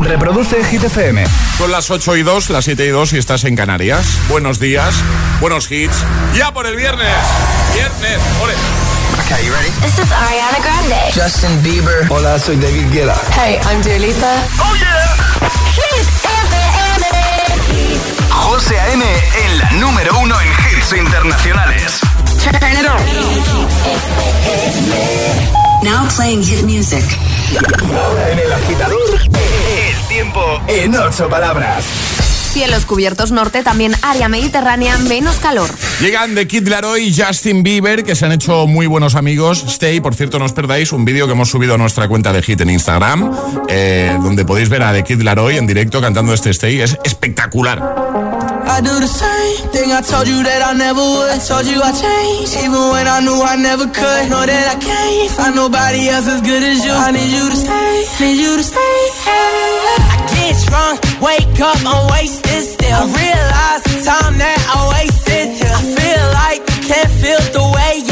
Reproduce Hit FM. Son las 8 y 2, las 7 y 2 y estás en Canarias. Buenos días, buenos hits. Ya por el viernes. Viernes, ole. Okay, you ready? This is Ariana Grande. Justin Bieber. Hola, soy David Guetta. Hey, I'm Dua Lipa. ¡Oh, yeah! Hit FM. José A.M. en la número uno en hits internacionales. Turn it on. Now playing hit music. Ahora en el agitador, el tiempo en ocho palabras. Cielos cubiertos norte, también área mediterránea, menos calor. Llegan de Kid Laroi y Justin Bieber, que se han hecho muy buenos amigos. Stay, por cierto, no os perdáis un vídeo que hemos subido a nuestra cuenta de Hit en Instagram, eh, donde podéis ver a The Kid Laroi en directo cantando este Stay. Es espectacular. I do the same thing I told you that I never would. I told you I changed, even when I knew I never could. Know that I can't find nobody else as good as you. I need you to stay, need you to stay. I get drunk, wake up, I'm wasted still. I realize the time that I wasted. I feel like you can't feel the way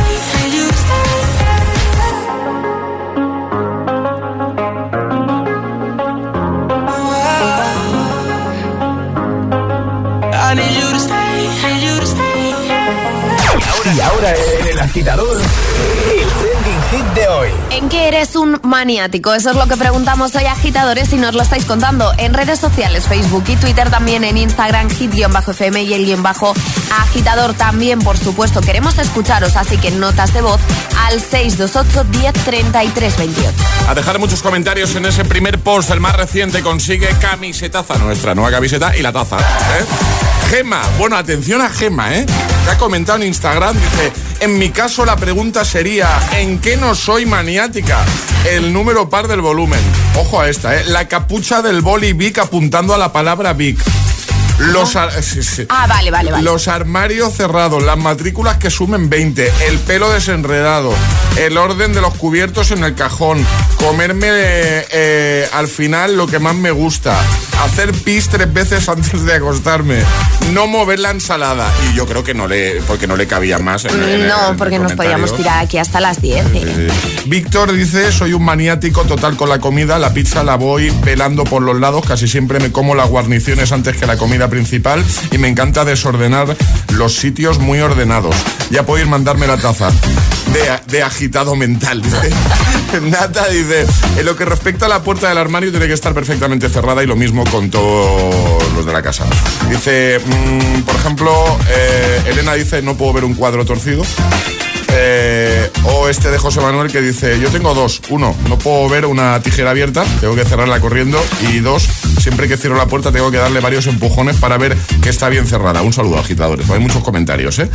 en el agitador, el hit de hoy. ¿En qué eres un maniático? Eso es lo que preguntamos hoy agitadores y nos lo estáis contando en redes sociales, Facebook y Twitter, también en Instagram, hit-fm y el guion bajo agitador también, por supuesto. Queremos escucharos, así que notas de voz al 628 10 33 28. A dejar muchos comentarios en ese primer post, el más reciente, consigue camisetaza, nuestra nueva camiseta y la taza. ¿eh? Gema, bueno, atención a Gema, ¿eh? Que ha comentado en Instagram, dice, en mi caso la pregunta sería, ¿en qué no soy maniática? El número par del volumen. Ojo a esta, ¿eh? La capucha del boli Vic apuntando a la palabra Vic. Los, ar- sí, sí. Ah, vale, vale, vale. Los armarios cerrados, las matrículas que sumen 20, el pelo desenredado, el orden de los cubiertos en el cajón, comerme eh, al final lo que más me gusta, hacer pis tres veces antes de acostarme, no mover la ensalada. Y yo creo que no le, porque no le cabía más. en- en- en No, porque nos podíamos tirar aquí hasta las 10. ¿eh? Eh, Víctor dice, soy un maniático total con la comida, la pizza la voy pelando por los lados, casi siempre me como las guarniciones antes que la comida principal y me encanta desordenar los sitios muy ordenados. Ya podéis mandarme la taza de, agitado mental, dice. Nata dice, en lo que respecta a la puerta del armario tiene que estar perfectamente cerrada y lo mismo con todos los de la casa. Dice, mm, por ejemplo, eh, Elena dice, no puedo ver un cuadro torcido. Eh, o este de José Manuel que dice, yo tengo dos. Uno, no puedo ver una tijera abierta, tengo que cerrarla corriendo. Y dos, siempre que cierro la puerta tengo que darle varios empujones para ver que está bien cerrada. Un saludo, agitadores. Hay muchos comentarios, ¿eh?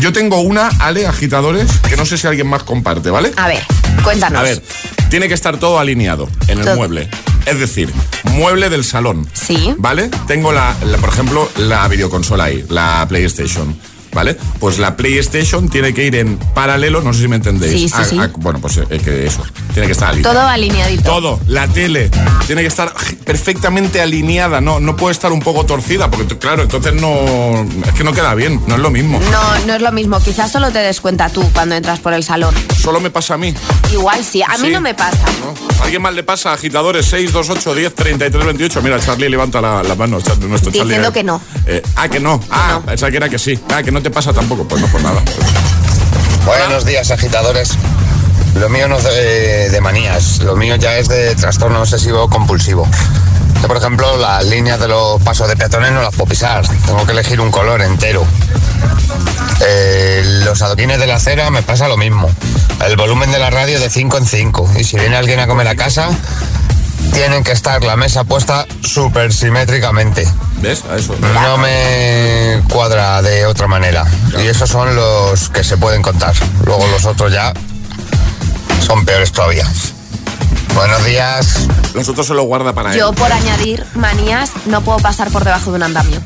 Yo tengo una, Ale, agitadores, que no sé si alguien más comparte, ¿vale? A ver, cuéntanos. A ver, tiene que estar todo alineado en el Todo. mueble. Es decir, mueble del salón. Sí. ¿Vale? Tengo, la, la- por ejemplo, la videoconsola ahí, la PlayStation. ¿Vale? Pues la PlayStation tiene que ir en paralelo, no sé si me entendéis. Sí, sí, A- sí. a- bueno, pues eh, que eso, tiene que estar alineado. Todo alineadito. Todo, la tele tiene que estar perfectamente alineada, no, no puede estar un poco torcida, porque claro, entonces no, es que no queda bien, no es lo mismo. No, no es lo mismo. Quizás solo te des cuenta tú cuando entras por el salón. Solo me pasa a mí. Igual sí. A mí Sí. no me pasa. ¿no? ¿A ¿Alguien más le pasa? Agitadores 628 10 33 28. Mira, Charlie levanta la, la mano. Nuestro Charlie. Diciendo que no. Eh, ah, que no. Ah, pensaba que era que sí. Ah, que no te pasa tampoco. Pues no, pues nada. Buenos días, agitadores. Lo mío no es de, manías, lo mío ya es de trastorno obsesivo compulsivo. Por ejemplo, las líneas de los pasos de peatones no las puedo pisar, tengo que elegir un color entero. Eh, los adoquines de la acera me pasa lo mismo. El volumen de la radio de 5 en 5. Y si viene alguien a comer a casa, tienen que estar la mesa puesta súper simétricamente. ¿Ves? A eso. No me cuadra de otra manera. Y esos son los que se pueden contar. Luego los otros ya son peores todavía. Buenos días. Nosotros se lo guarda para Yo él. por añadir manías no puedo pasar por debajo de un andamio.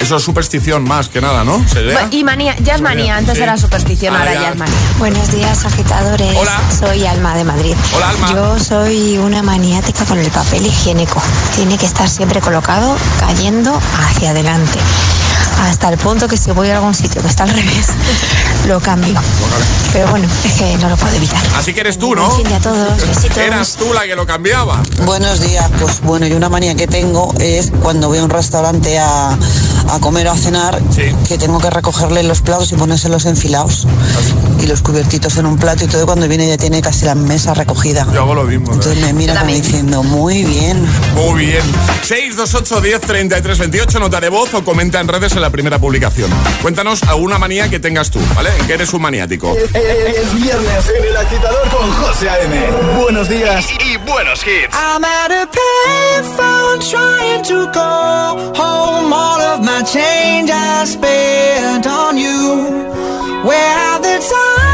Eso es superstición más que nada, ¿no? ¿Sería? Y manía, ya es manía, antes Sí. era superstición, Ah, ahora ya. ya es manía. Buenos días, agitadores. Hola. Soy Alma de Madrid. Hola, Alma. Yo soy una maniática con el papel higiénico. Tiene que estar siempre colocado, cayendo hacia adelante. Hasta el punto que si voy a algún sitio que está al revés, lo cambio. Pero bueno, es que no lo puedo evitar. Así que eres tú, ¿no? Buen fin de a todos. Besitos. Eras tú la que lo cambiaba. Buenos días, pues bueno, yo una manía que tengo es cuando voy a un restaurante a, a comer o a cenar, Sí. que tengo que recogerle los platos y ponérselos enfilados. Y los cubiertitos en un plato y todo, y cuando viene ya tiene casi la mesa recogida. Yo hago lo mismo. ¿verdad? Entonces me mira como diciendo, muy bien. Muy bien. 628 10 33 28, nota de voz o comenta en redes en la primera publicación. Cuéntanos alguna manía que tengas tú, ¿vale? ¿En qué eres un maniático? Es viernes en el agitador con José A.M. Buenos días y buenos hits. I'm at a payphone trying to call home all of my change I spent on you. Where have the times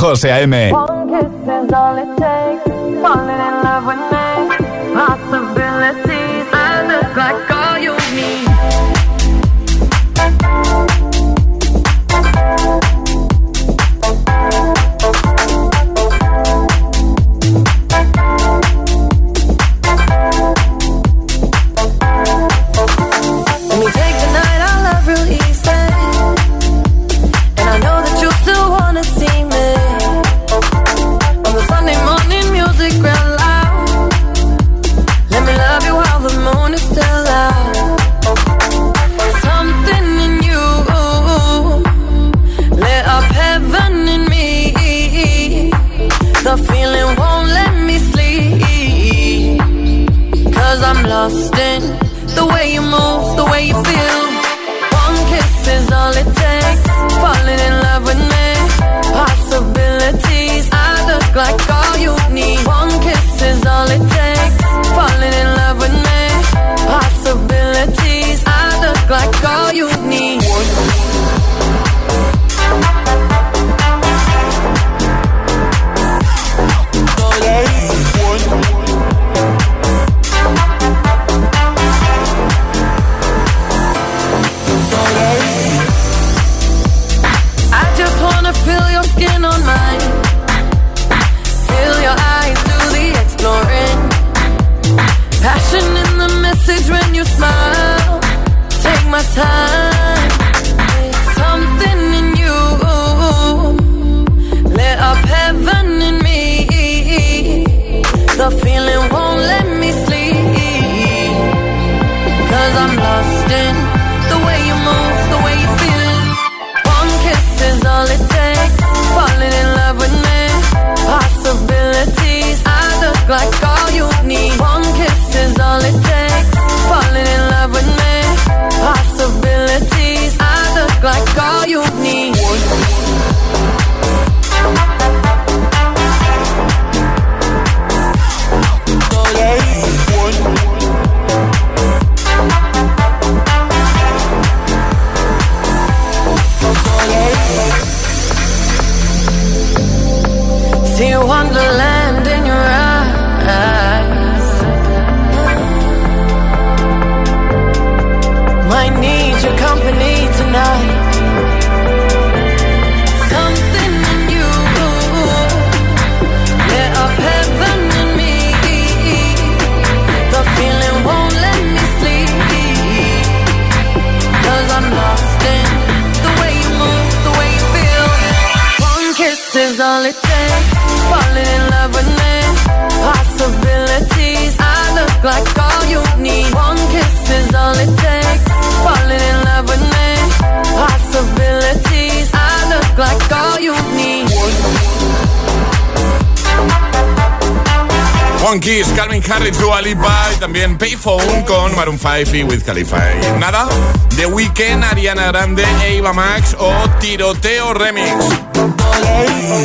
José A.M. Feeling won't let me sleep. Cause I'm lost in is all Kiss, Calvin Harris, Dua Lipa y también Payphone con Maroon 5 y With Khalifa. Y nada, The Weeknd, Ariana Grande, Eva Max o Tiroteo Remix.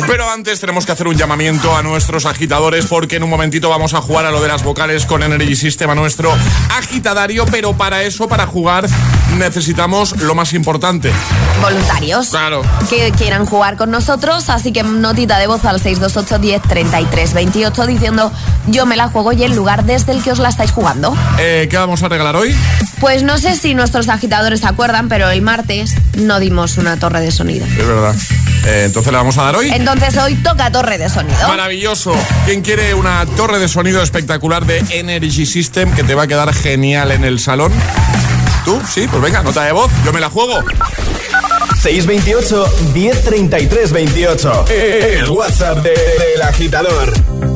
Pero antes tenemos que hacer un llamamiento a nuestros agitadores porque en un momentito vamos a jugar a lo de las vocales con Energy System a nuestro agitadario, pero para eso, para jugar, necesitamos lo más importante. Voluntarios. Claro. Que quieran jugar con nosotros, así que notita de voz al 628 10 33 28 diciendo yo me la juego y el lugar desde el que os la estáis jugando. Eh, ¿Qué vamos a regalar hoy? Pues no sé si nuestros agitadores se acuerdan, pero el martes no dimos una torre de sonido. Es verdad. Eh, entonces la vamos a dar hoy. Entonces hoy toca torre de sonido. Maravilloso. ¿Quién quiere una torre de sonido espectacular de Energy System que te va a quedar genial en el salón? ¿Tú? Sí, pues venga, nota de voz, yo me la juego. 628 1033 28. El WhatsApp del de, de, agitador.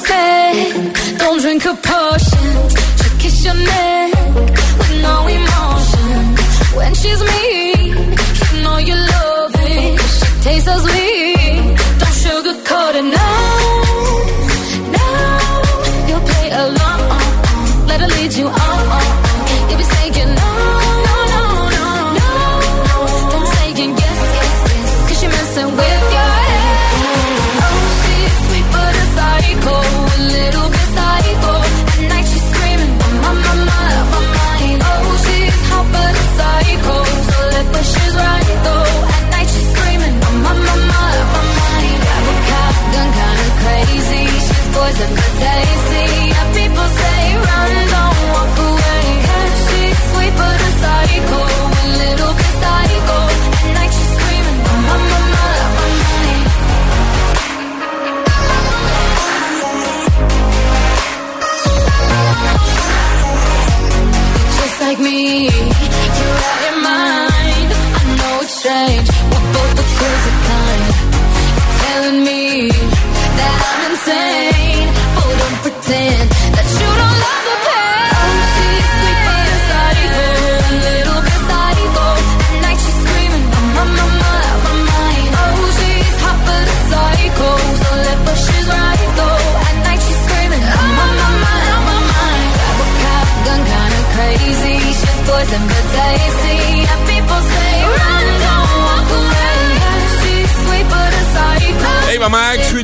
sunset. Don't drink a potion. Just kiss your neck with no emotion. When she's me.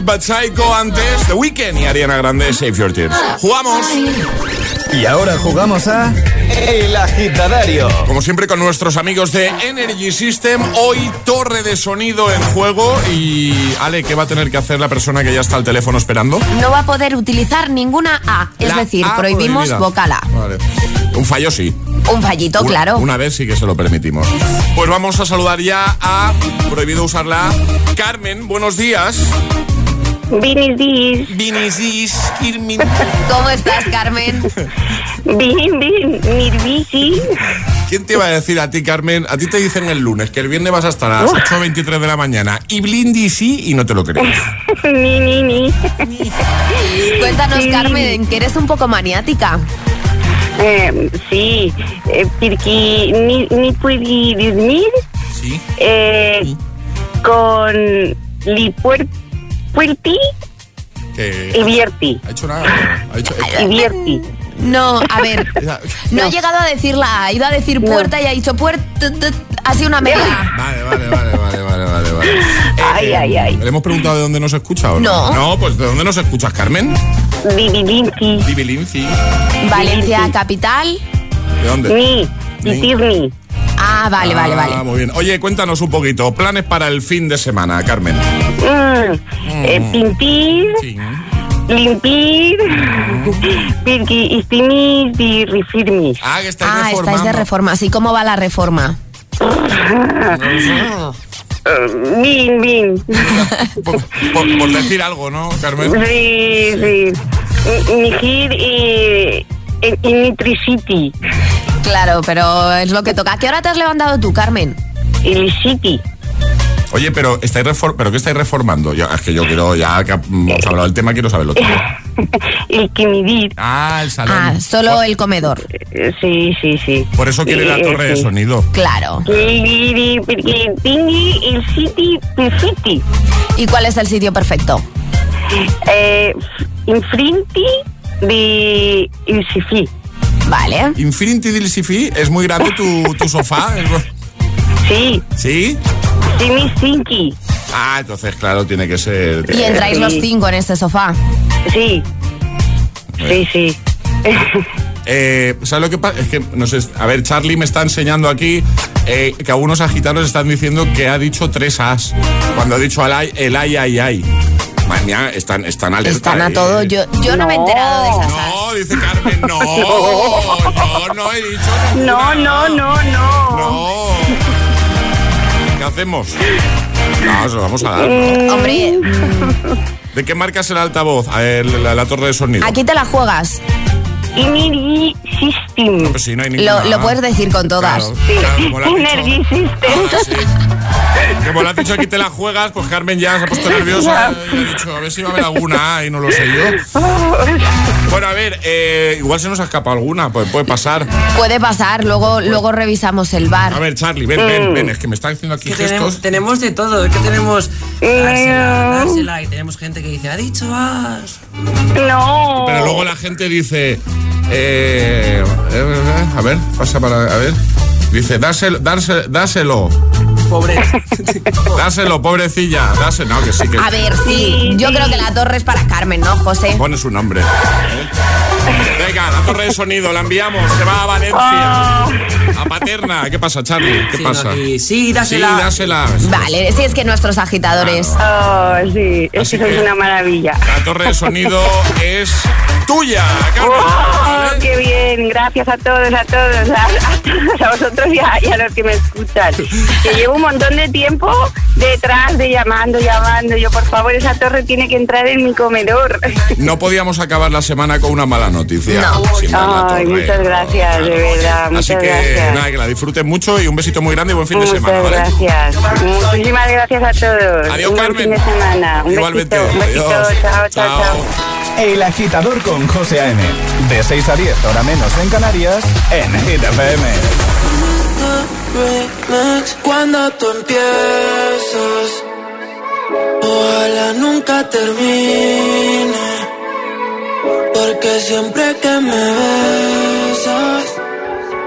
But Psycho, antes The Weeknd y Ariana Grande, Save Your Tears. ¡Jugamos! Y ahora jugamos a El Agitadario. Como siempre con nuestros amigos de Energy System, hoy torre de sonido en juego y Ale, ¿qué va a tener que hacer la persona que ya está al teléfono esperando? No va a poder utilizar ninguna A, es La decir, A prohibimos prohibida. vocal A. Vale. Un fallo sí. Un fallito, Una- claro. Una vez sí que se lo permitimos. Pues vamos a saludar ya a, prohibido usarla, Carmen, buenos días. Buenos días, Irmin. ¿Cómo estás, Carmen? Bien, bien. Nervisi. ¿Quién te iba a decir a ti, Carmen? A ti te dicen el lunes que el viernes vas a estar a las 8.23 de la mañana y Blindy sí y no te lo crees. Ni, ni, ni. Cuéntanos, Sí. Carmen, que eres un poco maniática. Eh, sí, eh, porque ni, ni puedo dormir Sí. eh, con li puerti Que y vierti. ha hecho nada. Ha hecho, Y vierti. No, a ver, no ha llegado a decir la A, ha ido a decir puerta y ha dicho puerta, ha sido una media. Vale, vale, vale, vale, vale, vale, vale. Eh, Ay, ay, ay. ¿Le hemos preguntado de dónde nos escucha o no? No. No, pues ¿de dónde nos escuchas, Carmen? Vivilinti. Divilinci. Valencia capital. ¿De dónde? Ni. Ni. Ah, vale, vale, Ah, vale. muy bien. Oye, cuéntanos un poquito. Planes para el fin de semana, Carmen. Mm, eh, pintir. Sí. Limpir. Porque estoy de refirmis. Ah, que estáis Ah, estáis de reforma. ¿Así cómo va la reforma? Bien, bien. Por, por- por decir algo, ¿no, Carmen? Sí, sí. Eh, en, en Electricity. Claro, pero es lo que toca. ¿A qué hora te has levantado tú, Carmen? Electricity. Oye, pero estáis refor- ¿pero qué estáis reformando? Yo, es que yo quiero, ya que hemos hablado del tema, quiero saberlo todo. El di. Ah, el salón. Ah, solo el comedor. Eh, Sí, sí, sí. Por eso quiere la Eh, torre de sí. sonido. Claro. Porque el City Perfetti. ¿Y cuál es el sitio perfecto? Eh, enfrente de el Sifi. Vale. Infinity del Sifi, ¿es muy grande tu, tu sofá? ¿Es- Sí, ¿Sí? tiene Sinki. Ah, entonces, claro, tiene que ser... Y entráis Sí. los cinco en este sofá. Sí. Sí, sí. Eh, ¿Sabes lo que pasa? Es que, no sé, a ver, Charlie me está enseñando aquí eh, que algunos agitados están diciendo que ha dicho tres as. Cuando ha dicho el ay, el ay, ay, ay. Madre mía, están, están alerta. Están a eh. todo. Yo, yo no. me he enterado de esas. as. No, dice Carmen, no. Yo no he dicho No, no, no, no. No. ¿Qué hacemos? No, se lo vamos a dar. Mm. Hombre, ¿De qué marca es el altavoz? A ver, la, la torre de sonido. aquí te la juegas. Energy System. Pues sí, no hay Lo, ninguna. lo puedes decir con todas. Claro, Sí. claro, como lo has dicho. Energy System. Ah, sí. Como lo has dicho aquí te la juegas, pues Carmen ya se ha puesto nerviosa y ha dicho, a ver si va a haber alguna y no lo sé yo. Bueno, a ver, eh, igual se nos ha escapado alguna, pues puede pasar. Puede pasar, luego, luego revisamos el A bar. ver, Charlie, ven, ven, ven, es que me está haciendo aquí Que tenemos, gestos. tenemos de todo, es que tenemos dársela, dársela y tenemos gente que dice, ha dicho as. No. Pero luego la gente dice, eh, eh, a ver, pasa para, a ver. Dice, dáselo, dáselo, dáselo, Pobre. dáselo, pobrecilla, dáselo. No, que sí, que A ver, sí, yo creo que la torre es para Carmen, ¿no, José? pone su nombre. ¿eh? Venga, la torre de sonido, la enviamos, se va a Valencia. A Paterna, ¿qué pasa, Charlie? ¿Qué Sí, pasa? no, aquí, sí, dásela. Sí, dásela. Vale, sí, es que nuestros agitadores. Oh, sí, es Así que sois una maravilla. La torre de sonido es tuya, Carmen. Oh, qué bien, gracias a todos, a todos, a, a vosotros y a, y a los que me escuchan. Que llevo un montón de tiempo detrás de llamando, llamando. Yo, por favor, esa torre tiene que entrar en mi comedor. No podíamos acabar la semana con una mala noticia. No. sin Ay, muchas gracias, de verdad, Así muchas que gracias. Nada, que la disfrutes mucho y un besito muy grande y buen fin de Muchas semana, ¿vale? gracias. Muchísimas gracias a todos. Adiós, un buen Carmen. fin de semana. Un Igualmente. besito. Un besito. Adiós. Chao, chao, chao. El agitador con José A.M. De 6 a 10, hora menos en Canarias, en Hit cuando tú empiezas. Ojalá nunca termine. Porque siempre que me besas,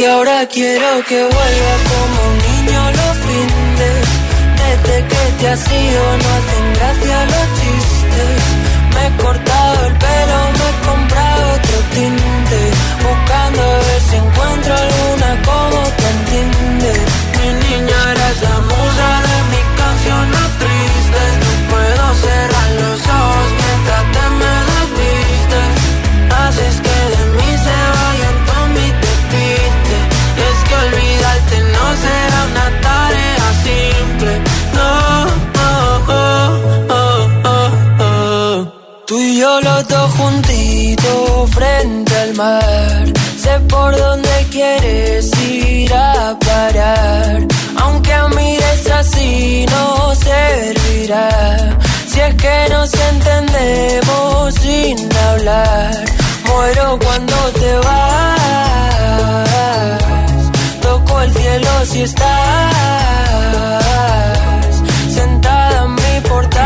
Y ahora quiero que vuelva como un niño los fines. Desde que te has ido no hacen gracia los chistes. Me he cortado el pelo, me he comprado otro. Cuando te vas. Toco el cielo si estás sentada en mi portal,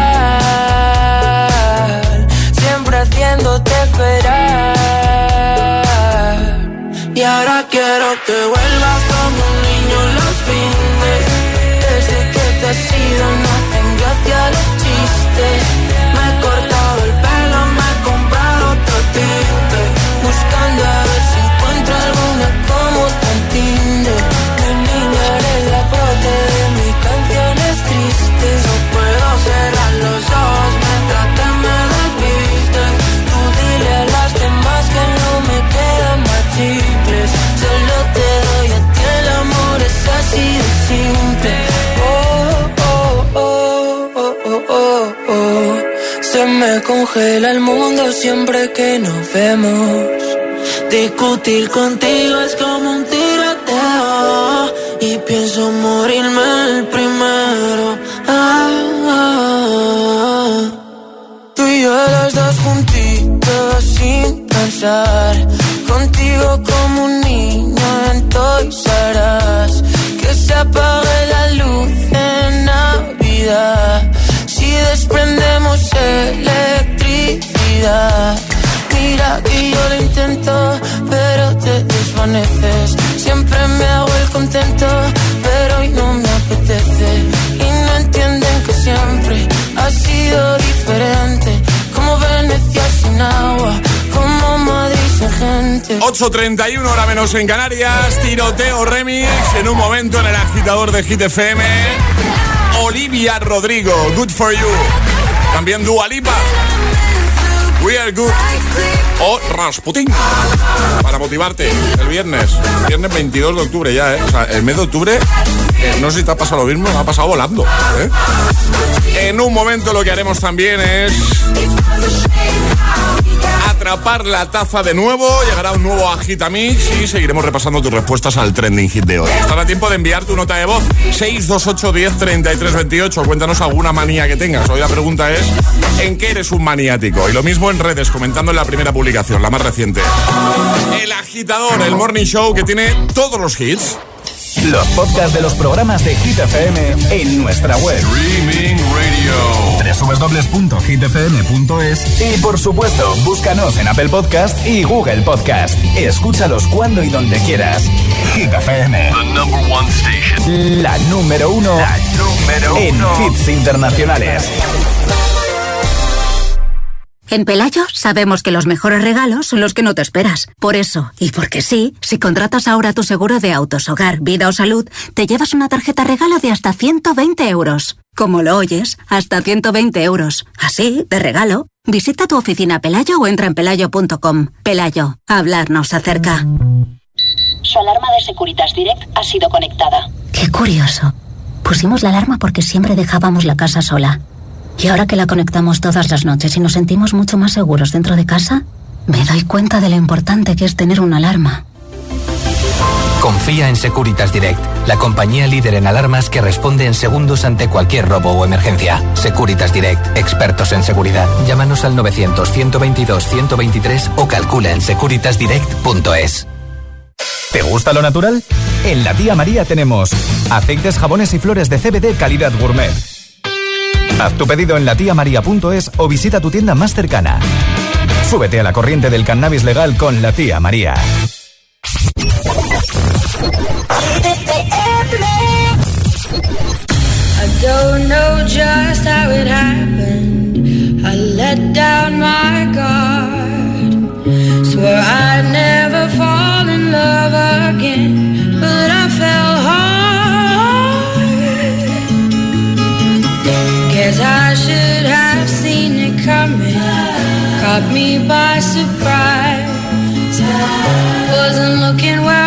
siempre haciéndote esperar. Y ahora quiero que vuelvas como un niño los fines. Desde que te has ido no hacen gracia los chistes. Me congela el mundo siempre que nos vemos. Discutir contigo es como un tiroteo Y pienso morirme el primero Ah, ah, ah. Tú y yo los dos juntitos sin pensar Mira que yo lo intento, pero te desvaneces. Siempre me hago el contento, pero hoy no me apetece. Y no entienden que siempre ha sido diferente. Como Venecia sin agua, como Madrid sin gente. 8.31 hora menos en Canarias, tiroteo remix en un momento en el agitador de Hit FM. Olivia Rodrigo, Good For You. También Dua Lipa. Are Good. O Rasputin. Para motivarte el viernes. Viernes 22 de octubre ya, ¿eh? O sea, el mes de octubre, no sé si te ha pasado lo mismo, ha pasado volando. ¿eh? En un momento lo que haremos también es atrapar la taza de nuevo, llegará un nuevo Agitamix y seguiremos repasando tus respuestas al trending hit de hoy. Estará tiempo de enviar tu nota de voz 628 10 33 28. Cuéntanos alguna manía que tengas. Hoy la pregunta es ¿en qué eres un maniático? Y lo mismo en redes, comentando en la primera publicación, la más reciente. El agitador, el morning show que tiene todos los hits. Los podcasts de los programas de Hit FM en nuestra web. Streaming Radio. www.hitfm.es y por supuesto, búscanos en Apple Podcast y Google Podcast. Escúchalos cuando y donde quieras. Hit FM. The number one station. La número uno, La número en uno. hits internacionales. En Pelayo sabemos que los mejores regalos son los que no te esperas. Por eso, y porque sí, si contratas ahora tu seguro de autos, hogar, vida o salud, te llevas una tarjeta regalo de hasta 120 euros. Como lo oyes, hasta 120 euros. Así, de regalo. Visita tu oficina Pelayo o entra en pelayo.com. Pelayo, hablarnos acerca. Su alarma de Securitas Direct ha sido conectada. Qué curioso. Pusimos la alarma porque siempre dejábamos la casa sola. Y ahora que la conectamos todas las noches y nos sentimos mucho más seguros dentro de casa, me doy cuenta de lo importante que es tener una alarma. Confía en Securitas Direct, la compañía líder en alarmas que responde en segundos ante cualquier robo o emergencia. Securitas Direct, expertos en seguridad. Llámanos al 900-122-123 o calcula en securitasdirect.es. ¿Te gusta lo natural? En la tía María tenemos aceites, jabones y flores de CBD calidad gourmet. Haz tu pedido en latiamaria.es o visita tu tienda más cercana. Súbete a la corriente del cannabis legal con la tía María. I don't know just how it happened. I let down my never fall in love again, Guess I should have seen it coming. Caught me by surprise. Wasn't looking where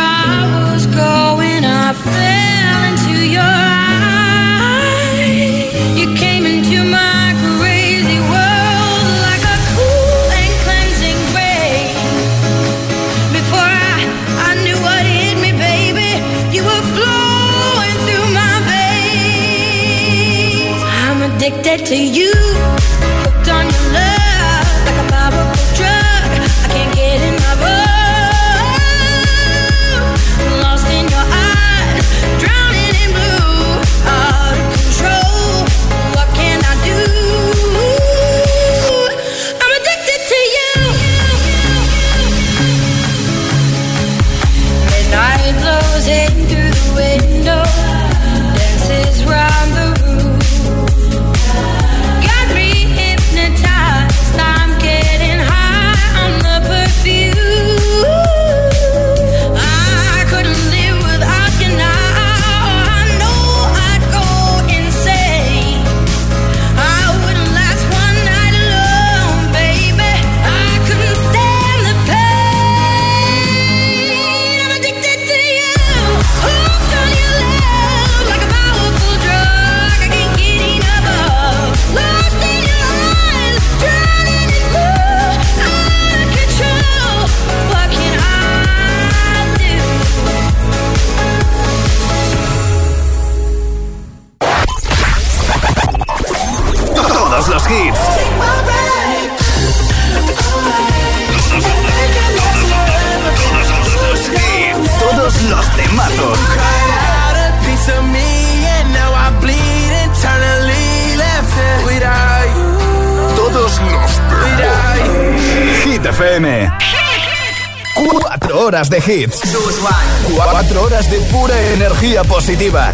to you, de hits. Cuatro horas de pura energía positiva.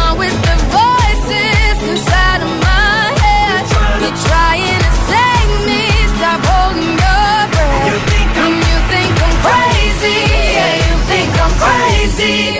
crazy,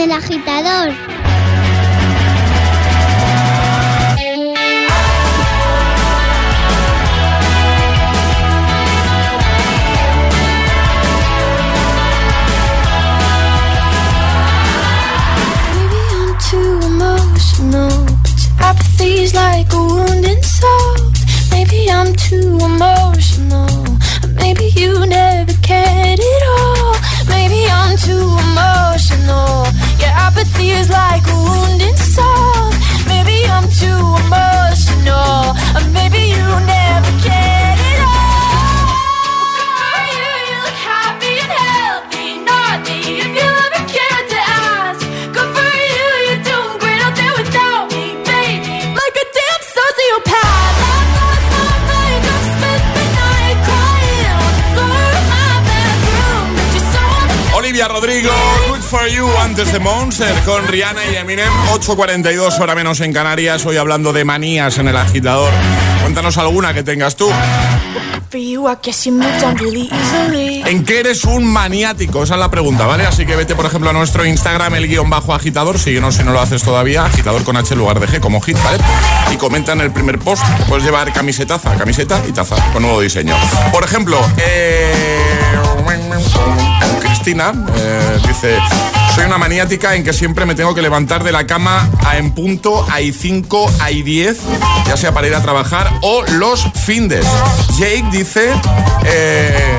con el agitador. Like a. Maybe I'm too emotional, maybe you never for You, antes de Monster, con Rihanna y Eminem. 8.42 hora menos en Canarias. Hoy hablando de manías en el agitador. Cuéntanos alguna que tengas tú. ¿En qué eres un maniático? Esa es la pregunta, ¿vale? Así que vete, por ejemplo, a nuestro Instagram, el guion bajo agitador. Síguenos si no lo haces todavía. Agitador con H en lugar de G, como hit, ¿vale? Y comenta en el primer post. Puedes llevar camisetaza, camiseta y taza, con nuevo diseño. Por ejemplo, eh... Cristina eh, dice, soy una maniática en que siempre me tengo que levantar de la cama a en punto, hay 5, hay 10, ya sea para ir a trabajar o los findes. Jake dice... Eh,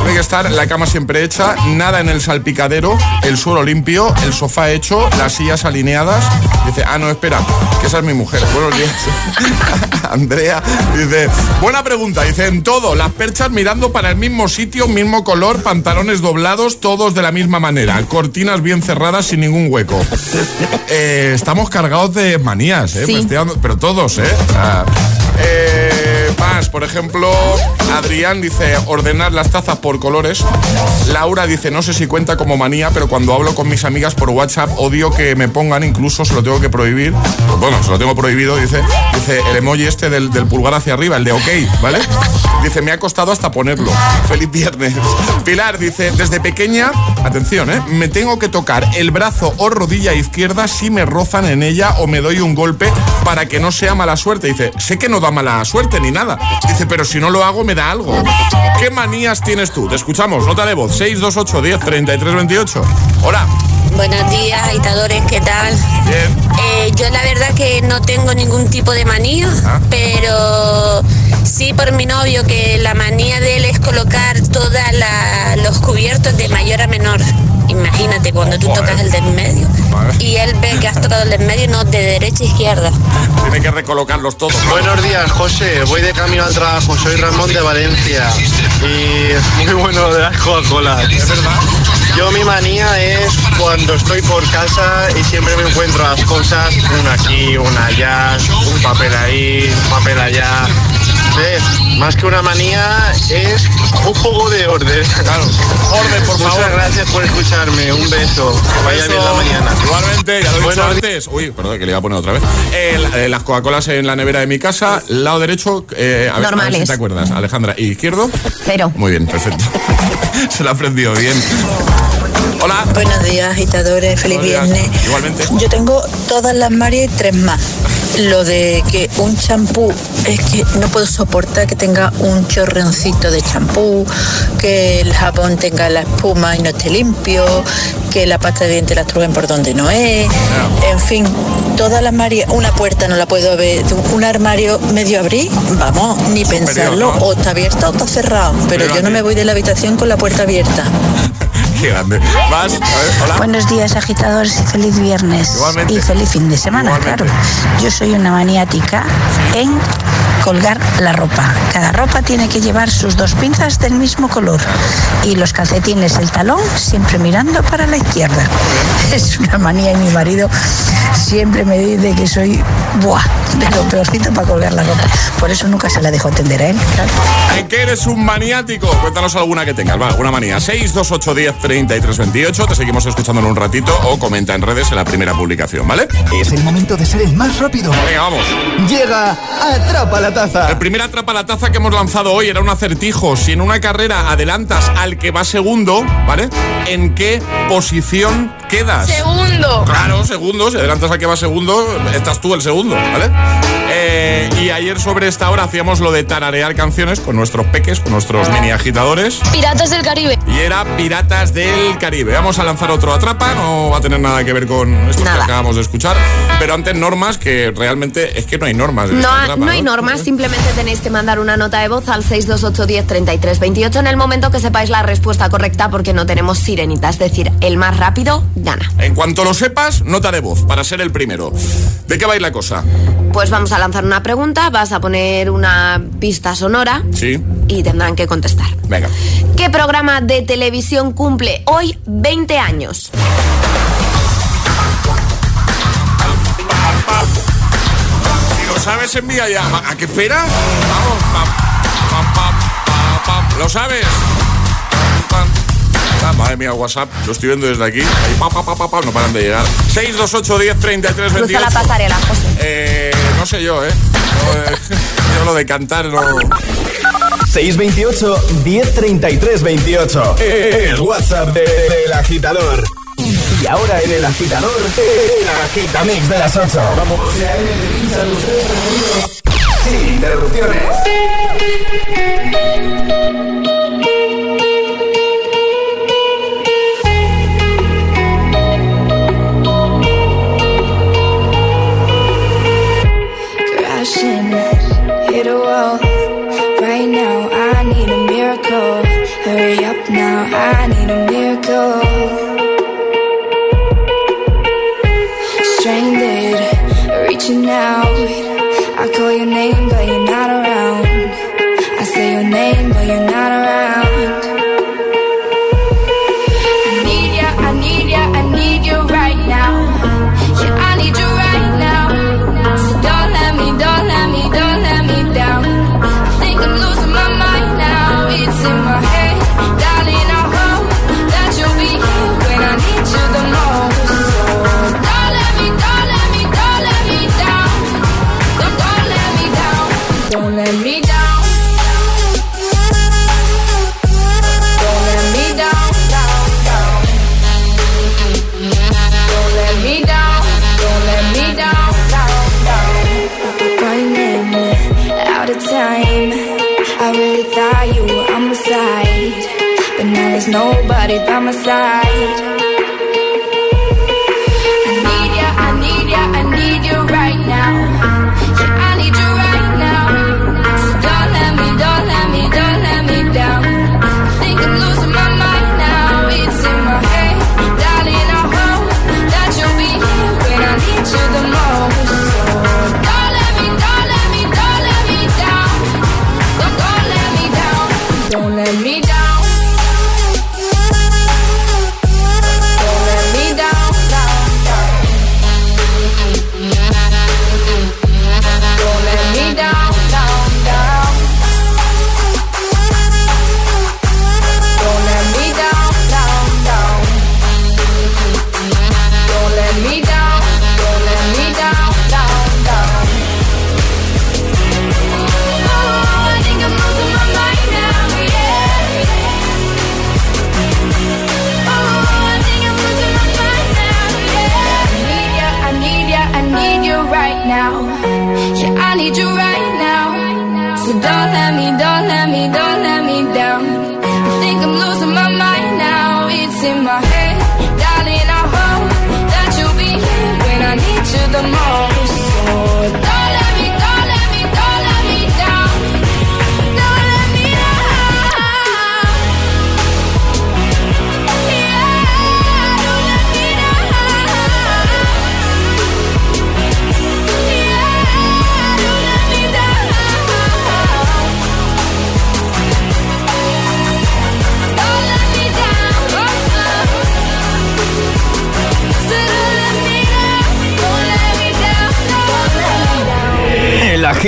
tiene que estar la cama siempre hecha, nada en el salpicadero, el suelo limpio, el sofá hecho, las sillas alineadas. Dice, ah, no, espera, que esa es mi mujer. Buenos. Andrea dice, buena pregunta. Dice, en todo, las perchas mirando para el mismo sitio, mismo color, pantalones doblados, todos de la misma manera, cortinas bien cerradas sin ningún hueco. Eh, estamos cargados de manías, ¿eh? Sí. Pero todos, ¿eh? Eh, más, por ejemplo, Adrián dice ordenar las tazas por colores. Laura dice, no sé si cuenta como manía, pero cuando hablo con mis amigas por WhatsApp odio que me pongan, incluso se lo tengo que prohibir. Bueno, se lo tengo prohibido, dice, dice el emoji este del, del pulgar hacia arriba, el de ok, ¿vale? Dice, me ha costado hasta ponerlo. Feliz viernes. Pilar dice, desde pequeña, atención, ¿eh? Me tengo que tocar el brazo o rodilla izquierda si me rozan en ella o me doy un golpe para que no sea mala suerte. Dice, sé que no da mala suerte ni nada. Dice, pero si no lo hago me da algo. ¿Qué manías tienes tú? Te escuchamos, nota de voz, 628 10 33 28. Hola. Buenos días, agitadores, ¿qué tal? Bien. Eh, yo la verdad que no tengo ningún tipo de manía, Ah. pero sí por mi novio que la manía de él es colocar todos los cubiertos de mayor a menor. Imagínate cuando tú Joder. tocas el del medio y él ve que has tocado el del medio y no de derecha a izquierda. Tiene que recolocarlos todos. Buenos días, José. Voy de camino al trabajo. Soy Ramón de Valencia. Y es muy bueno de las Coca-Cola. Es verdad. Yo mi manía es cuando estoy por casa y siempre me encuentro las cosas, una aquí, una allá, un papel ahí, un papel allá. Más que una manía es un poco de orden. Claro. Orden, por favor. Muchas gracias por escucharme. Un beso. Que vaya bien la mañana. Igualmente, ya lo he dicho Buenos antes. Uy, perdón, que le iba a poner otra vez. Eh, la- eh, las Coca-Colas en la nevera de mi casa, lado derecho, eh, a, ver, a ver Normales. si te acuerdas, Alejandra. ¿Y izquierdo? Cero. Muy bien, perfecto. Se lo ha aprendido bien. Hola. Buenos días, agitadores. Feliz días. viernes. Igualmente. Yo tengo todas las María y tres más. Lo de que un champú es que no puedo soportar que tenga un chorroncito de champú, que el jabón tenga la espuma y no esté limpio, que la pasta de dientes la truguen por donde no es. En fin, todas las María, una puerta no la puedo ver, un armario medio abrir, vamos, ni pensarlo, o está abierto o está cerrado, pero yo no me voy de la habitación con la puerta abierta. Qué grande. Hola. Buenos días, agitadores, y feliz viernes. Igualmente. Y feliz fin de semana, Igualmente. claro. Yo soy una maniática en colgar la ropa. Cada ropa tiene que llevar sus dos pinzas del mismo color. Y los calcetines, el talón, siempre mirando para la izquierda. Es una manía y mi marido siempre me dice que soy, buah, de lo peorcito para colgar la ropa. Por eso nunca se la dejo tender a él, claro. ¿En qué eres un maniático? Cuéntanos alguna que tengas, va, alguna manía. 628 10 33 28. Te seguimos escuchando en un ratito o comenta en redes en la primera publicación, ¿vale? Es el momento de ser el más rápido. Venga, vamos. Llega Atrapa la Taza. El primer atrapa la taza que hemos lanzado hoy era un acertijo. Si en una carrera adelantas al que va segundo, ¿vale? ¿En qué posición quedas? Segundo. Claro, segundo. Si adelantas al que va segundo, estás tú el segundo, ¿vale? Eh, y ayer sobre esta hora hacíamos lo de tararear canciones con nuestros peques, con nuestros mini agitadores. Piratas del Caribe. Y era Piratas del Caribe. Vamos a lanzar otro atrapa, no va a tener nada que ver con esto que acabamos de escuchar. Pero antes normas que realmente es que no hay normas. No, no hay normas, simplemente tenéis que mandar una nota de voz al 628 10 33 28 en el momento que sepáis la respuesta correcta porque no tenemos sirenita, es decir, el más rápido gana. En cuanto lo sepas, nota de voz para ser el primero. ¿De qué va a ir la cosa? Pues vamos a lanzar una pregunta, vas a poner una pista sonora Sí, y tendrán que contestar. venga. ¿Qué programa de televisión cumple hoy 20 años? Sabes, envía ya. ¿A qué espera? Vamos. Pam, pam, pam, pam, pam. ¿Lo sabes? Ah, madre mía, WhatsApp, lo estoy viendo desde aquí. Ahí, pa, pa, pa, pa, pa, no paran de llegar. 628 10 33 Cruza 28. la pasarela, José. Eh, no sé yo, ¿eh? No, eh, yo lo de cantar no. 628 1033 28. El WhatsApp de- del agitador. Y ahora en el aspiador la galleta mix de la salsa. Vamos a hacer el quiz alucinante. Sin interrupciones. Crashin' hit a wall. Right now I need a miracle. Hurry up now I need a miracle. Side.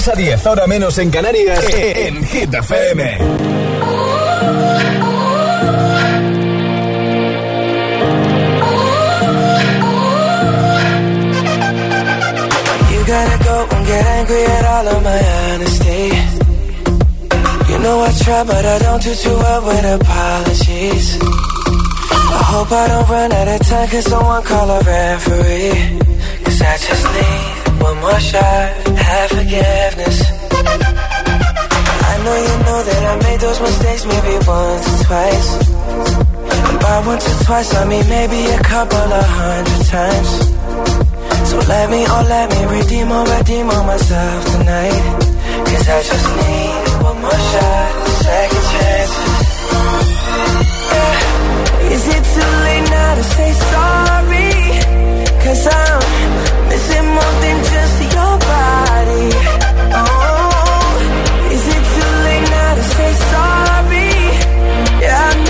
6 a 10, ahora menos en Canarias, en Hit FM. You gotta go and get angry at all of my honesty. You know I try, but I don't do too well with apologies. I hope I don't run out of time, cause someone call a referee. Cause I just need one more shot, have forgiveness. I know you know that I made those mistakes maybe once or twice. And by once or twice, I mean maybe a couple of hundred times. So let me, oh let me redeem or redeem on myself tonight. Cause I just need one more shot, second chances. Yeah. Is it too late now to say sorry? Cause I'm missing more than just your Oh, is it too late now to say sorry? Yeah,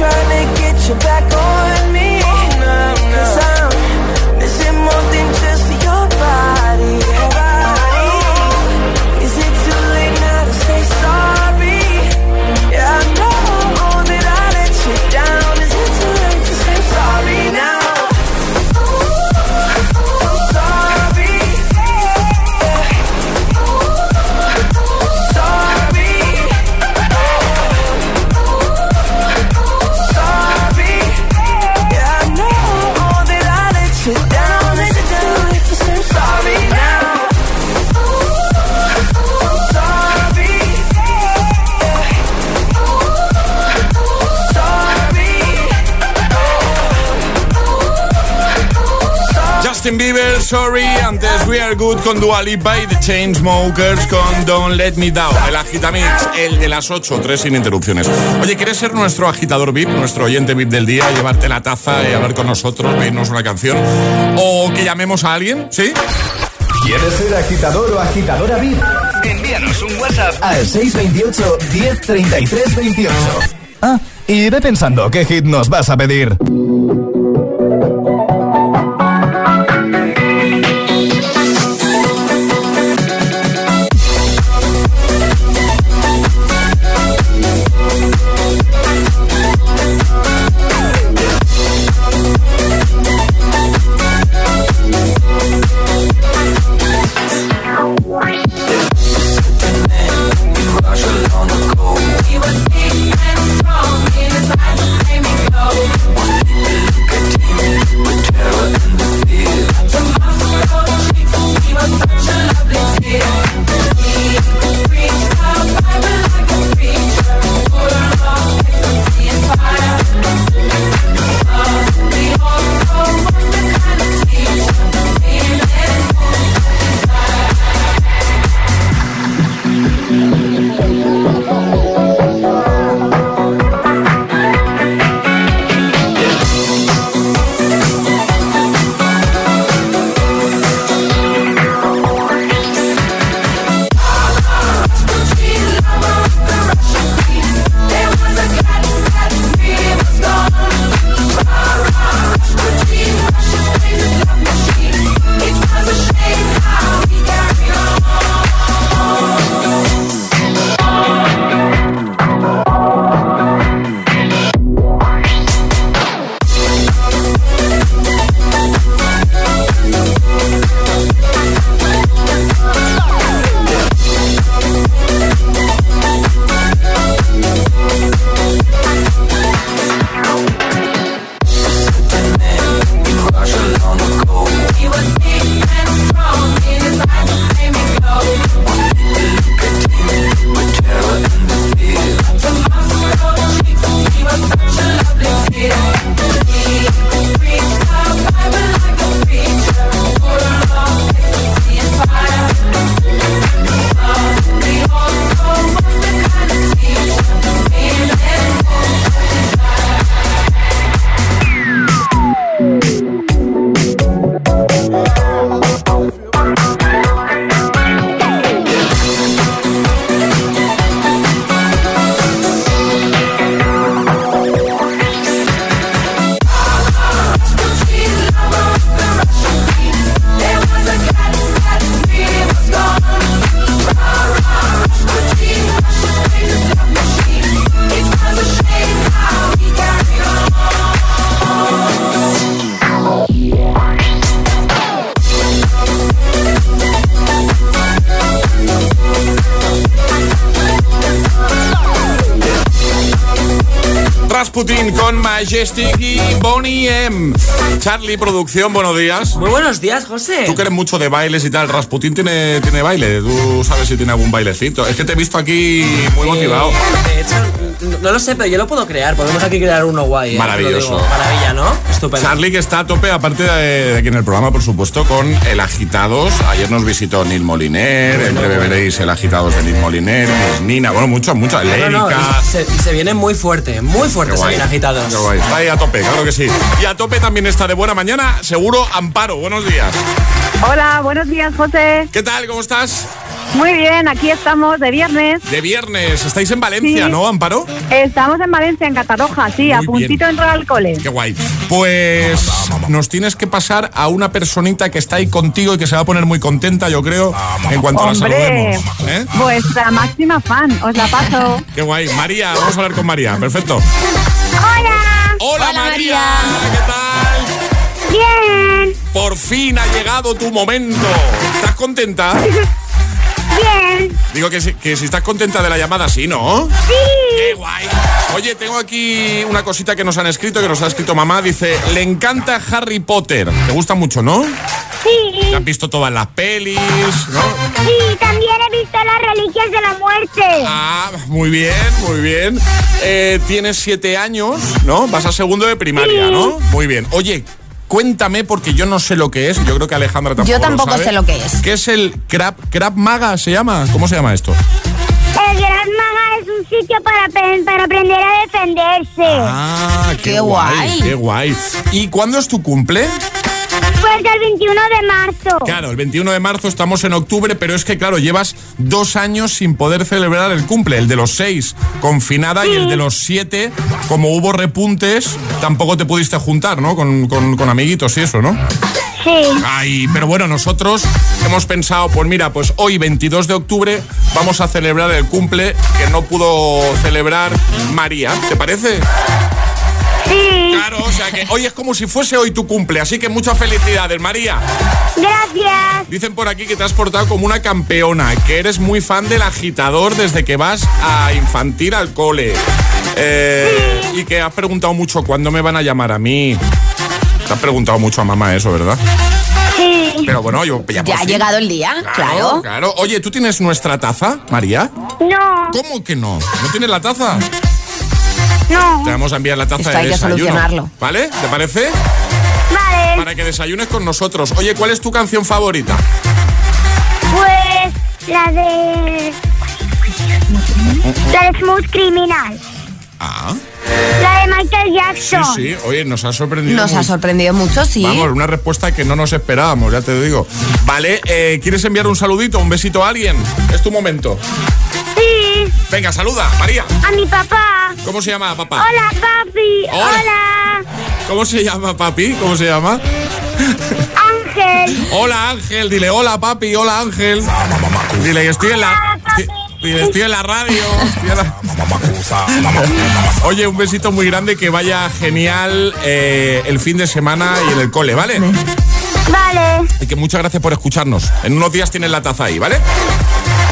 trying to get you back on me. Oh, Cause I'm missing Justin Bieber, Sorry, antes We Are Good con Dua Lipa y The Chainsmokers con Don't Let Me Down. El agitamix, el de las 8, 3 sin interrupciones. Oye, ¿quieres ser nuestro agitador VIP, nuestro oyente VIP del día, llevarte la taza y hablar con nosotros, pedirnos una canción? ¿O que llamemos a alguien? ¿Sí? ¿Quieres ser agitador o agitadora VIP? Envíanos un WhatsApp al 628 1033 28. Ah, y ve pensando qué hit nos vas a pedir. discutir. Con Majestic y Bonnie M. Charlie Producción, buenos días. Muy buenos días, José. Tú que eres mucho de bailes y tal, Rasputin tiene, tiene baile. Tú sabes si tiene algún bailecito. Es que te he visto aquí muy motivado. Eh, de hecho, no lo sé, pero yo lo puedo crear. Podemos aquí crear uno guay. ¿eh? Maravilloso. Maravilla, ¿no? Estupendo. Charlie que está a tope, aparte de, aquí en el programa, por supuesto, con el Agitados. Ayer nos visitó Nil Moliner, en breve veréis el Agitados de Nil Moliner, pues Nina, bueno, mucho, mucho, No, se, viene muy fuerte, muy fuerte se viene agitados. Qué guay. Está ahí a tope, claro que sí. Y a tope también está de buena mañana, seguro Amparo. Buenos días. Hola, buenos días, José. ¿Qué tal? ¿Cómo estás? Muy bien, aquí estamos de viernes. De viernes. Estáis en Valencia, Sí. ¿no, Amparo? Estamos en Valencia, en Catarroja, sí, a puntito bien. de entrar al cole. Qué guay. Pues nos tienes que pasar a una personita que está ahí contigo y que se va a poner muy contenta, yo creo, en cuanto la Hombre, saludemos. ¿eh? vuestra máxima fan, os la paso. Qué guay. María, vamos a hablar con María. Perfecto. Hola. Hola, María. ¿Qué tal? Bien. Por fin ha llegado tu momento. ¿Estás contenta? Digo que si, que si estás contenta de la llamada, sí, ¿no? Sí. Qué guay. Oye, tengo aquí una cosita que nos han escrito, que nos ha escrito mamá. Dice, le encanta Harry Potter. Te gusta mucho, ¿no? Sí. Te has visto todas las pelis, ¿no? Sí, también he visto las reliquias de la muerte. Ah, muy bien, muy bien. Eh, tienes siete años, ¿no? Vas a segundo de primaria, Sí. ¿no? Muy bien. Oye, cuéntame, porque yo no sé lo que es. Yo creo que Alejandra tampoco Yo tampoco sabe. sé lo que es. ¿Qué es el Crab, Crab Maga? ¿Se llama? ¿Cómo se llama esto? El Gran Maga es un sitio para, para aprender a defenderse. Ah, qué, Qué guay. guay. Qué guay. ¿Y cuándo es tu cumple? Pues el 21 de marzo. Claro, el 21 de marzo estamos en octubre, pero es que, claro, llevas dos años sin poder celebrar el cumple. El de los seis, confinada, y el de los siete, como hubo repuntes, tampoco te pudiste juntar, ¿no? Con, con- con amiguitos y eso, ¿no? Sí. Ay, pero bueno, nosotros hemos pensado, pues mira, pues hoy 22 de octubre vamos a celebrar el cumple que no pudo celebrar María. ¿Te parece? Sí. Claro, o sea que hoy es como si fuese hoy tu cumple, así que muchas felicidades, María. Gracias. Dicen por aquí que te has portado como una campeona, que eres muy fan del agitador desde que vas a infantil al cole. Eh, Y que has preguntado mucho cuándo me van a llamar a mí. Te has preguntado mucho a mamá eso, ¿verdad? Sí. Pero bueno, yo ya, Ya ha llegado el día, claro. Claro. Oye, ¿tú tienes nuestra taza, María? No. ¿Cómo que no? ¿No tienes la taza? No. Te vamos a enviar la taza Esto de hay que desayuno. solucionarlo. ¿Vale? ¿Te parece? Vale. Para que desayunes con nosotros. Oye, ¿cuál es tu canción favorita? Pues la de. La de Smooth Criminal. Ah, La de Michael sí, Jackson. sí. Oye, nos ha sorprendido. Nos ha sorprendido mucho, sí. Vamos, una respuesta que no nos esperábamos, ya te digo. Vale, eh, ¿quieres enviar un saludito, un besito a alguien? Es tu momento. Venga, saluda, María. A mi papá. ¿Cómo se llama, papá? Hola, papi. Hola. Hola. ¿Cómo se llama, papi? ¿Cómo se llama? Ángel. Hola, Ángel. Dile hola, papi. Hola, Ángel. Dile que estoy en la... Dile, estoy en la radio. en la- Oye, un besito muy grande, que vaya genial eh, el fin de semana y en el cole, ¿vale? Vale. Y que muchas gracias por escucharnos. En unos días tienes la taza ahí, ¿vale?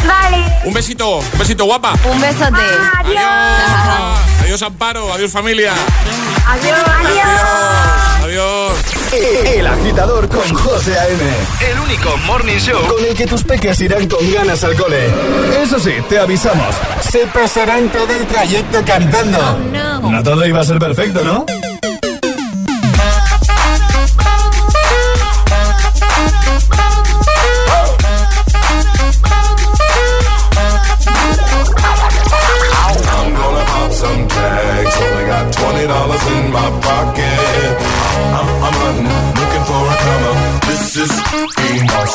Vale. Un besito, un besito guapa. Un besote. Adiós. Adiós, Amparo. Adiós, familia. Adiós. Adiós. Adiós. El agitador con José A.M. El único morning show Con el que tus peques irán con ganas al cole. Eso sí, te avisamos. Se pasarán todo el trayecto cantando. No todo iba a ser perfecto, ¿no?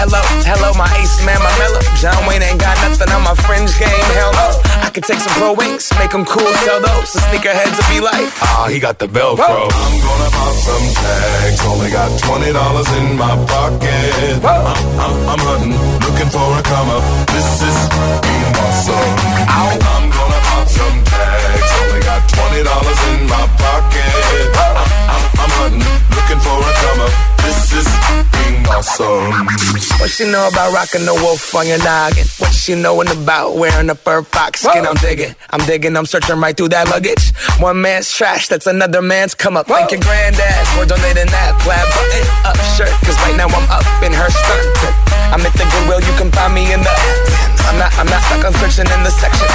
Hello, hello, my ace man, my mellow. John Wayne ain't got nothing on my fringe game. Hell no. I could take some pro wings, make them cool, sell those. The sneakerheads will be like, ah, he got the Velcro. I'm gonna pop some tags. Only got twenty dollars in my pocket. I'm, I'm, I'm hunting, looking for a come up. This is awesome. What she know about rocking the wolf on your noggin? What she knowin' about wearing a fur fox skin? I'm digging, I'm digging, I'm searching right through that luggage. One man's trash, that's another man's come up. Thank your granddad for donating that plaid button up shirt. Cause right now I'm up in her skirt. I'm at the Goodwill, you can find me in the. I'm not, I'm not stuck on searching in the section.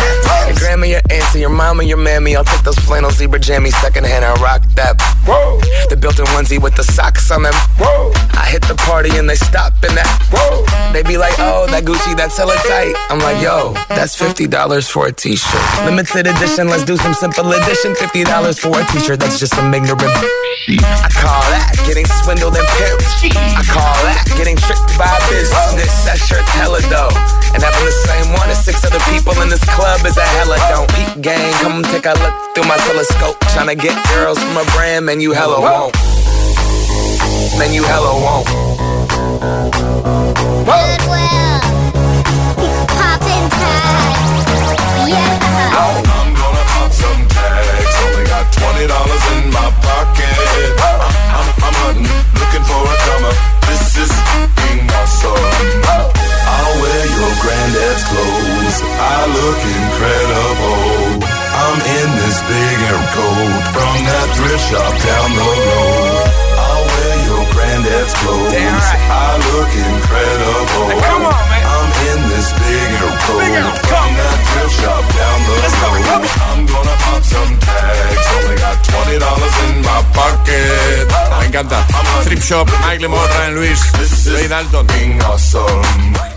Your grandma, your auntie, your mama, your mammy. I'll take those flannel zebra jammies secondhand and rock that. Whoa. The built-in onesie with the socks on them. Whoa. I hit the party and they stop in that. Whoa. They be like, oh, that Gucci, that's hella tight. I'm like, yo, that's $50 for a t-shirt. Limited edition, let's do some simple edition. $50 for a t-shirt, that's just some ignorant. I call that getting swindled and pimped. I call that getting tricked by business. That shirt's hella dope. And having the same one as six other people in this club is a hella don't. Peep gang, come take a look through my telescope. Tryna get girls from a brand, man, you hella won't. Man, you hella won't. Goodwill. Poppin' tags. Yeah. I'm gonna pop some tags. Only got twenty dollars in my pocket. I'm, I'm, I'm hunting, looking for a come up. This is I look incredible. I'm in this big air coat from that thrift shop down the road. I'll wear your granddad's clothes. I look incredible. come on, man. I'm in this big air coat from that thrift shop down the road. I'm gonna pop some tags. Only got twenty dollars in my pocket. Me encanta. Trip Shop, Michael Moore, Ryan Luis, Ray Dalton. Being awesome.